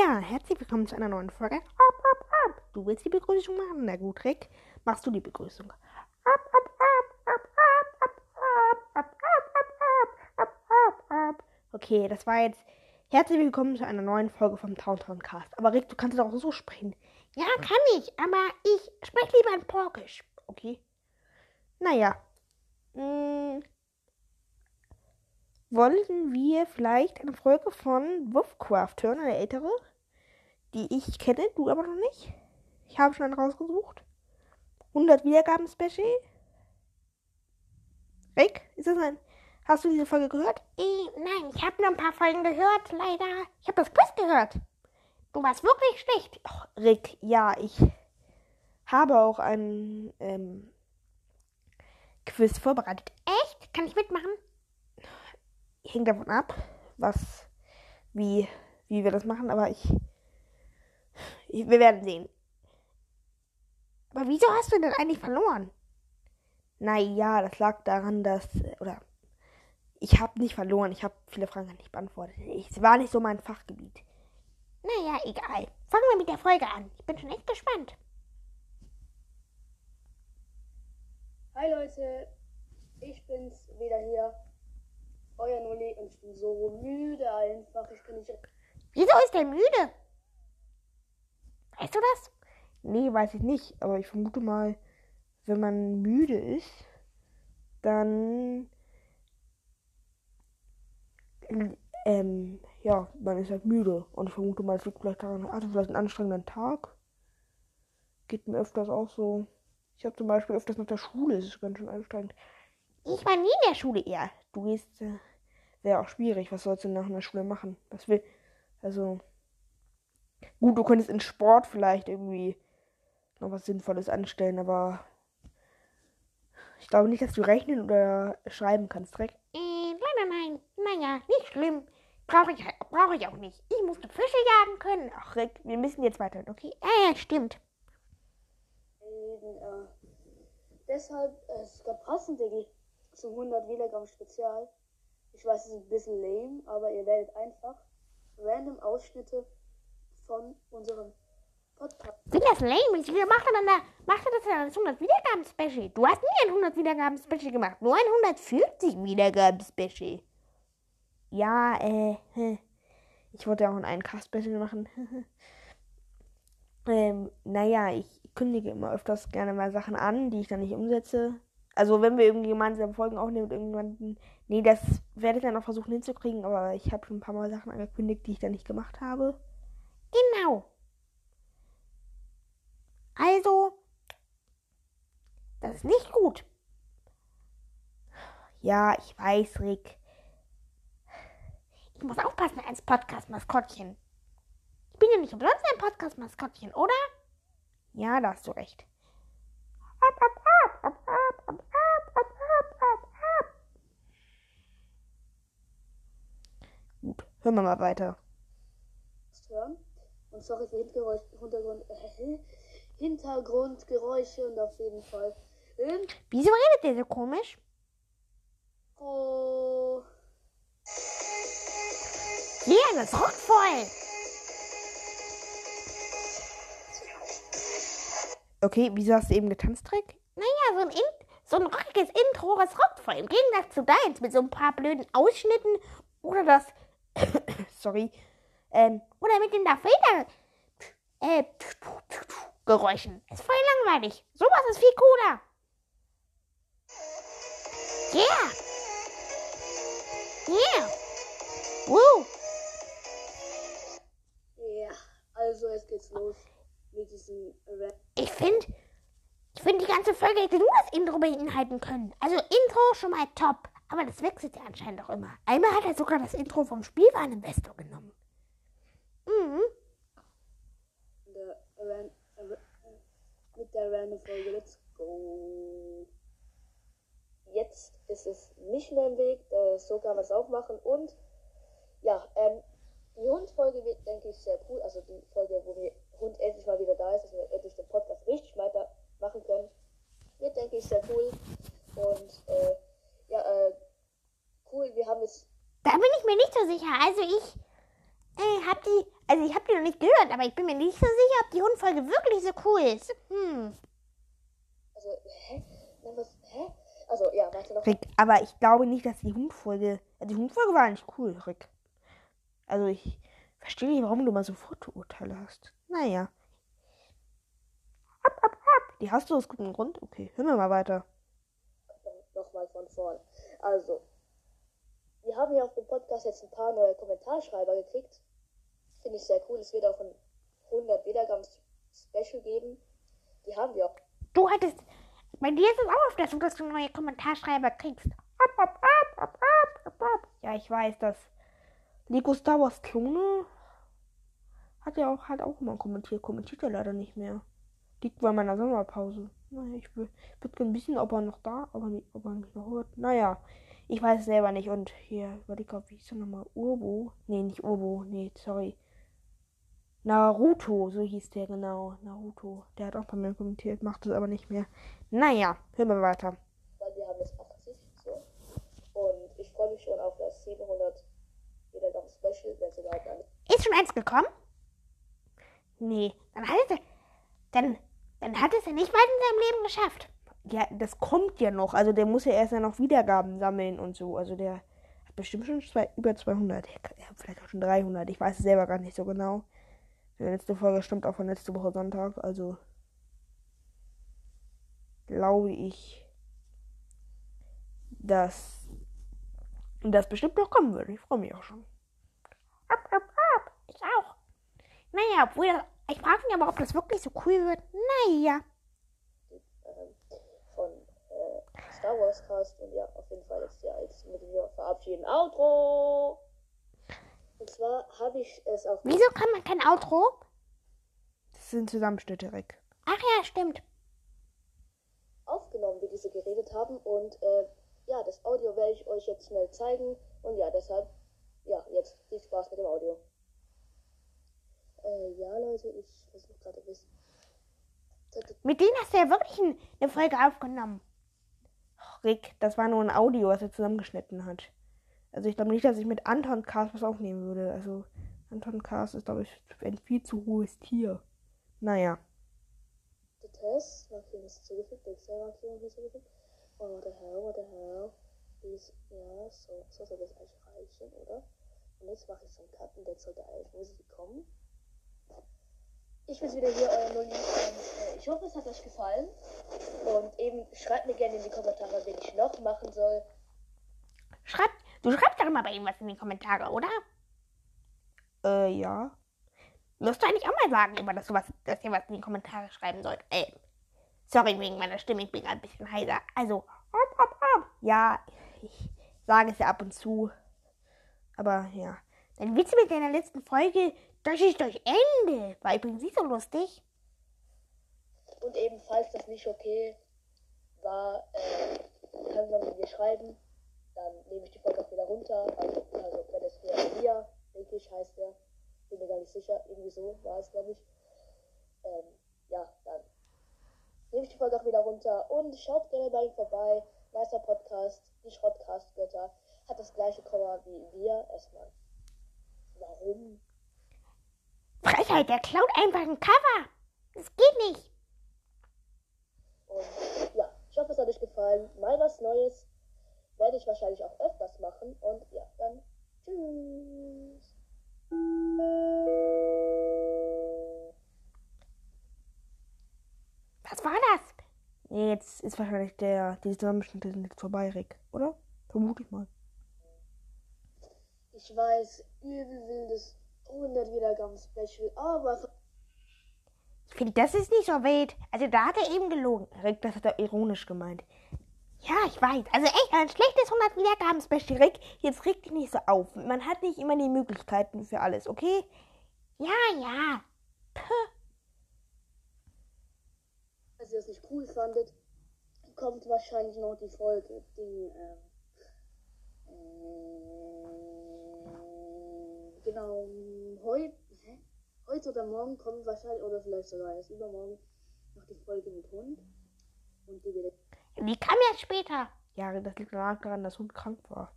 Ja, herzlich willkommen zu einer neuen Folge. Ab, ab, ab. Du willst die Begrüßung machen? Na gut, Rick, machst du die Begrüßung. Ab, ab, ab, ab, ab, ab, ab, ab, ab, ab, ab, ab, ab. Okay, das war jetzt herzlich willkommen zu einer neuen Folge vom Towntown Cast. Aber Rick, du kannst es auch so sprechen. Ja, kann ich, aber ich spreche lieber in Porkisch. Okay. Naja. Hm, wollten wir vielleicht eine Folge von Wolfcraft hören, eine ältere, die ich kenne, du aber noch nicht. Ich habe schon einen rausgesucht. 100 Wiedergaben Special. Rick, ist das ein. Hast du diese Folge gehört? Äh, nein, ich habe nur ein paar Folgen gehört, leider. Ich habe das Quiz gehört. Du warst wirklich schlecht. Ach, Rick, ja, ich habe auch ein ähm, Quiz vorbereitet. Echt? Kann ich mitmachen? hängt davon ab, was, wie, wie wir das machen, aber ich, ich, wir werden sehen. Aber wieso hast du denn eigentlich verloren? Naja, das lag daran, dass, oder, ich habe nicht verloren, ich habe viele Fragen nicht beantwortet. Es war nicht so mein Fachgebiet. Naja, egal. Fangen wir mit der Folge an. Ich bin schon echt gespannt. Hi Leute, ich bin's wieder hier euer Nulli und ich bin so müde einfach. Ich kann nicht. Wieso ist der müde? Weißt du das? Nee, weiß ich nicht. Aber ich vermute mal, wenn man müde ist, dann. Ähm, ja, man ist halt müde. Und ich vermute mal, es liegt vielleicht daran, hatte vielleicht einen anstrengenden Tag. Geht mir öfters auch so. Ich habe zum Beispiel öfters nach der Schule, es ist ganz schön anstrengend. Ich war nie in der Schule eher. Du gehst. Äh, wäre auch schwierig. Was sollst du nach einer Schule machen? Was will. Also. Gut, du könntest in Sport vielleicht irgendwie noch was Sinnvolles anstellen, aber. Ich glaube nicht, dass du rechnen oder schreiben kannst, Dreck. Äh, nein, nein, nein. Naja, nicht schlimm. Brauche ich, brauch ich auch nicht. Ich musste Fische jagen können. Ach, Rick, wir müssen jetzt weiter, okay? Ja, ja, stimmt. Äh, deshalb, äh, es gab passend, Diggi, zum 100 Wiedergaben Spezial. Ich weiß, es ist ein bisschen lame, aber ihr werdet einfach random Ausschnitte von unserem Podcast. Sind das lame? Wie macht er denn da? Macht er das denn als 100 Wiedergaben-Special? Du hast nie ein 100 Wiedergaben-Special gemacht, nur ein 140 Wiedergaben-Special. Ja, äh, ich wollte auch ein Cast-Special machen. ähm, naja, ich kündige immer öfters gerne mal Sachen an, die ich dann nicht umsetze. Also wenn wir irgendwie gemeinsam Folgen aufnehmen mit irgendjemandem, nee, das werde ich dann noch versuchen hinzukriegen, aber ich habe schon ein paar Mal Sachen angekündigt, die ich dann nicht gemacht habe. Genau. Also, das ist nicht gut. Ja, ich weiß, Rick. Ich muss aufpassen als Podcast-Maskottchen. Ich bin ja nicht umsonst ein Podcast-Maskottchen, oder? Ja, da hast du recht. Ab, ab, ab, ab, ab, ab, ab, ab, ab, ab, ab. Gut, hören wir mal weiter. Und sorry für Hintergrund, Hintergrund, äh, Hintergrundgeräusche und auf jeden Fall. In Wieso redet der so komisch? oh, Ja, das rockt voll. Okay, wieso hast du eben getanzt, Rick? Naja, so ein, In so ein rockiges Intro, das rockt voll. Im Gegensatz zu deins mit so ein paar blöden Ausschnitten oder das, Sorry. Ähm, oder mit den Darth Vader äh, Geräuschen. Ist voll langweilig. Sowas ist viel cooler. Yeah. Yeah. Woo. ja. Also, jetzt geht's los mit diesem Rap. Ich finde, ich finde, die ganze Folge hätte nur das Intro beinhalten können. Also Intro schon mal top. Aber das wechselt ja anscheinend auch immer. Einmal hat er sogar das Intro vom Spielwareninvestor genommen. Mhm. Der Ran äh, mit der random Folge. Let's go. Jetzt ist es nicht mehr im Weg, so kann man es auch machen. Und ja, ähm, die Hundfolge wird, denke ich, sehr cool. Also die Folge, wo wir Hund endlich mal wieder da ist, dass wir endlich den Podcast richtig weitermachen können, wird, denke ich, sehr cool. Und äh, ja, äh, cool, wir haben jetzt Da bin ich mir nicht so sicher. Also ich äh, habe die, Also ich habe die noch nicht gehört, aber ich bin mir nicht so sicher, ob die Hundfolge wirklich so cool ist. Hm. Also, hä? Na, was, hä? Also, ja, warte noch. Rick, aber ich glaube nicht, dass die Hundfolge. Also die Hundfolge war eigentlich cool, Rick. Also ich verstehe nicht, warum du mal so Fotourteile hast. Naja. Ab, ab, ab. Die hast du aus gutem Grund? Okay, hören wir mal weiter. Nochmal von vorne. Also, wir haben hier auf dem Podcast jetzt ein paar neue Kommentarschreiber gekriegt. Finde ich sehr cool. Es wird auch ein 100 Wiedergaben-Special geben. Die haben wir auch. Du hattest. Bei dir ist es auch oft so, dass du neue Kommentarschreiber kriegst. Ab, ab, ab, ab, ab, ab, ab. Ja, ich weiß, dass Lego Star Wars Klone hat ja auch, hat auch immer kommentiert. Kommentiert er leider nicht mehr. Liegt bei meiner Sommerpause. Naja, ich würde gerne wissen, ob er noch da, ob er, mich, ob er mich noch hört. Naja, ich weiß es selber nicht. Und hier, überleg ob wie ist er nochmal? Urbo? Nee, nicht Urbo. Nee, sorry. Naruto, so hieß der genau. Naruto. Der hat auch bei mir kommentiert, macht es aber nicht mehr. Naja, hören wir weiter. weil wir haben jetzt 80 so. Und ich freue mich schon auf das 700 Wiedergaben-Special, wenn es überhaupt alles Ist schon eins gekommen? Nee, dann hat es, dann, dann hat es ja nicht weit in seinem Leben geschafft. Ja, das kommt ja noch. Also der muss ja erst ja noch Wiedergaben sammeln und so. Also der hat bestimmt schon zwei, über 200. Er hat vielleicht auch schon 300. Ich weiß es selber gar nicht so genau. Die letzte Folge stammt auch von letzte Woche Sonntag. Also glaube ich, dass das bestimmt noch kommen würde. Ich freue mich auch schon. Ab, ab, ab. Ich auch. Naja, obwohl das, ich frage mich aber, ob das wirklich so cool wird. Naja. ähm, von äh, Star Wars Cast. Und ja, auf jeden Fall jetzt ja als mit dem verabschieden. Outro! Und zwar habe ich es auf Wieso kann man kein Outro? Das sind Zusammenschnitte, Rick. Ach ja, stimmt. aufgenommen, wie diese geredet haben. Und äh, ja, das Audio werde ich euch jetzt schnell zeigen. Und ja, deshalb, ja, jetzt viel Spaß mit dem Audio. Äh, ja, Leute, ich versuche gerade ein bisschen. Mit denen hast du ja wirklich ein- eine Folge aufgenommen. Rick, das war nur ein Audio, was er zusammengeschnitten hat. Also ich glaube nicht, dass ich mit Anton Cast was aufnehmen würde. Also Anton Cast ist, glaube ich, ein viel zu hohes Tier. Naja. Der Test, Markierung ist zugefügt, Pixel-Markierung hinzugefügt. Oh, what the hell, what the hell. Dies, ja, so, so soll das eigentlich reichen, oder? Und jetzt mache ich so einen Cut und jetzt sollte eigentlich Musik kommen. Ich bin wieder hier, euer Nulli. Und äh, ich hoffe, es hat euch gefallen. Und eben schreibt mir gerne in die Kommentare, wen ich noch machen soll. Schreib, du schreibst doch immer bei ihm was in die Kommentare, oder? Äh, ja. Musst du eigentlich auch mal sagen, immer, dass, du was, dass ihr was in die Kommentare schreiben sollt. Ey, sorry wegen meiner Stimme, ich bin gerade ein bisschen heiser. Also, Ab, ab, ab. Ja, ich sage es ja ab und zu. Aber ja. dein Witz mit deiner letzten Folge, das ist durch Ende. War übrigens nicht so lustig. Und eben, falls das nicht okay war, äh, kann man mir schreiben. Dann nehme ich die Folge auch wieder runter. Also, also wenn es der Lia, denke ich, heißt der. Bin mir gar nicht sicher. Irgendwie so war es, glaube ich. Ähm, ja, dann nehme ich die Folge auch wieder runter. Und schaut gerne bei ihm vorbei. Nicer Podcast, die Schrottcast-Götter. Hat das gleiche Komma wie wir. Erstmal. Warum? Frechheit, der klaut einfach ein Cover. Das geht nicht. Und ja, ich hoffe, es hat euch gefallen. Mal was Neues. Werde ich wahrscheinlich auch öfters machen. Und ja, dann tschüss. Was war das? Nee, jetzt ist wahrscheinlich der, die Zusammenschnitte sind jetzt vorbei, Rick, oder? Vermute ich mal. Ich weiß, übel wildes 100 Wiedergaben-Special, aber Ich finde, das ist nicht so wild. Also, da hat er eben gelogen. Rick, das hat er ironisch gemeint. Ja, ich weiß. Also echt ein schlechtes 100 Wiedergaben-Special. Rick, jetzt reg dich nicht so auf. Man hat nicht immer die Möglichkeiten für alles, okay? Ja, ja. falls ihr das nicht cool fandet, kommt wahrscheinlich noch die Folge, die, ähm, äh, genau, heute, heute oder morgen kommt wahrscheinlich, oder vielleicht sogar erst übermorgen, noch die Folge mit Hund. Und die wird Die kam erst später. Ja, das liegt daran, dass Hund krank war.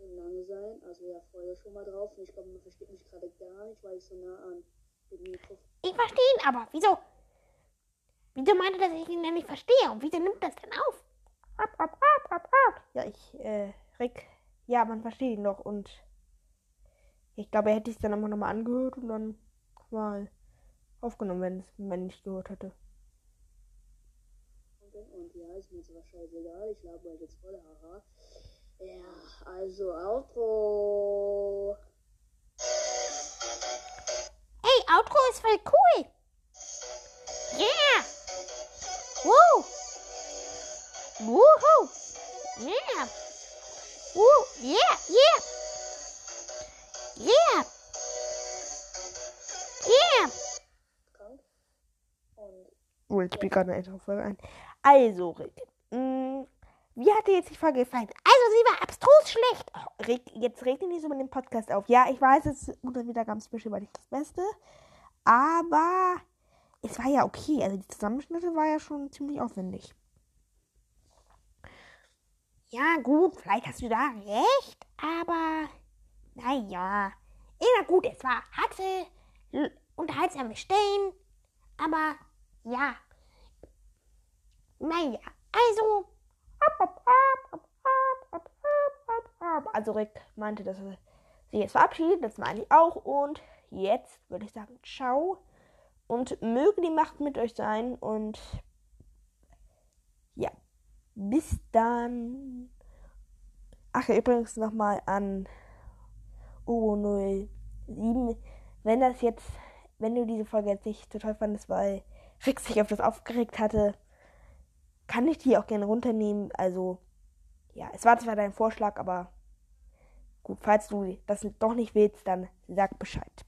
extrem lange sein. Also ja, freue schon mal drauf. Und ich glaube, man versteht mich gerade gar nicht, weil ich so nah an dem Mikrofon. Ich verstehe ihn aber. Wieso? Wieso meint er, dass ich ihn denn nicht verstehe? Und wieso nimmt das denn auf? Ab, ab, ab, ab, ab. Ja, ich, äh, Rick, ja, man versteht ihn doch und ich glaube, er hätte es dann immer nochmal angehört und dann mal aufgenommen, wenn es man nicht gehört hätte. Und, und ja, ist mir jetzt aber scheißegal. Ich labe euch jetzt voll, haha. Ja, also Outro. Ey, Outro ist voll cool. Yeah. Woo. Woohoo. Yeah. Woo. Yeah, yeah. Yeah. Yeah. Oh, ich spiele gerade eine Folge ein. Also, Rick, mh, wie hat dir jetzt die Folge gefallen? Also, sie war abstrus schlecht. Oh, Rick, jetzt reg dich nicht so mit dem Podcast auf. Ja, ich weiß, es ist unter Wiedergabenspecial war nicht das Beste, aber es war ja okay. Also, die Zusammenschnitte war ja schon ziemlich aufwendig. Ja, gut, vielleicht hast du da recht, aber naja. Immer gut, es war hatte unterhaltsame Stellen, aber ja. Naja, also, Also, Rick meinte, dass er sich jetzt verabschiedet. Das meine ich auch. Und jetzt würde ich sagen, ciao. Und möge die Macht mit euch sein. Und ja, bis dann. Ach übrigens nochmal an Ugo07. Wenn das jetzt, wenn du diese Folge jetzt nicht so toll fandest, weil Rick sich auf das aufgeregt hatte, kann ich die auch gerne runternehmen. Also, ja, es war zwar dein Vorschlag, aber gut, falls du das doch nicht willst, dann sag Bescheid.